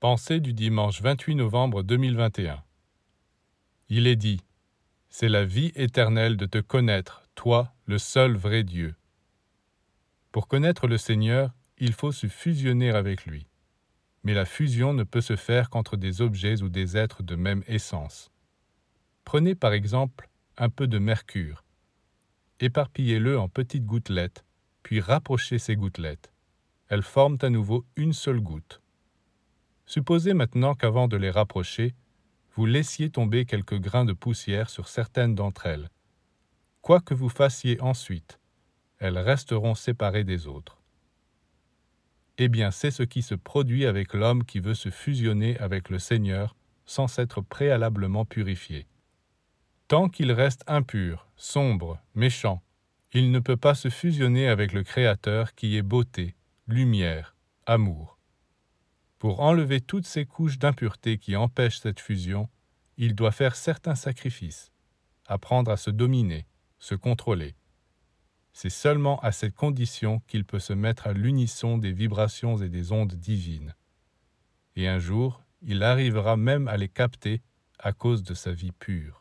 Pensée du dimanche 28 novembre 2021. Il est dit C'est la vie éternelle de te connaître, toi, le seul vrai Dieu. Pour connaître le Seigneur, il faut se fusionner avec lui. Mais la fusion ne peut se faire qu'entre des objets ou des êtres de même essence. Prenez par exemple un peu de mercure. Éparpillez-le en petites gouttelettes, puis rapprochez ces gouttelettes. Elles forment à nouveau une seule goutte. Supposez maintenant qu'avant de les rapprocher, vous laissiez tomber quelques grains de poussière sur certaines d'entre elles. Quoi que vous fassiez ensuite, elles resteront séparées des autres. Eh bien, c'est ce qui se produit avec l'homme qui veut se fusionner avec le Seigneur sans s'être préalablement purifié. Tant qu'il reste impur, sombre, méchant, il ne peut pas se fusionner avec le Créateur qui est beauté, lumière, amour. Pour enlever toutes ces couches d'impureté qui empêchent cette fusion, il doit faire certains sacrifices, apprendre à se dominer, se contrôler. C'est seulement à cette condition qu'il peut se mettre à l'unisson des vibrations et des ondes divines. Et un jour, il arrivera même à les capter à cause de sa vie pure.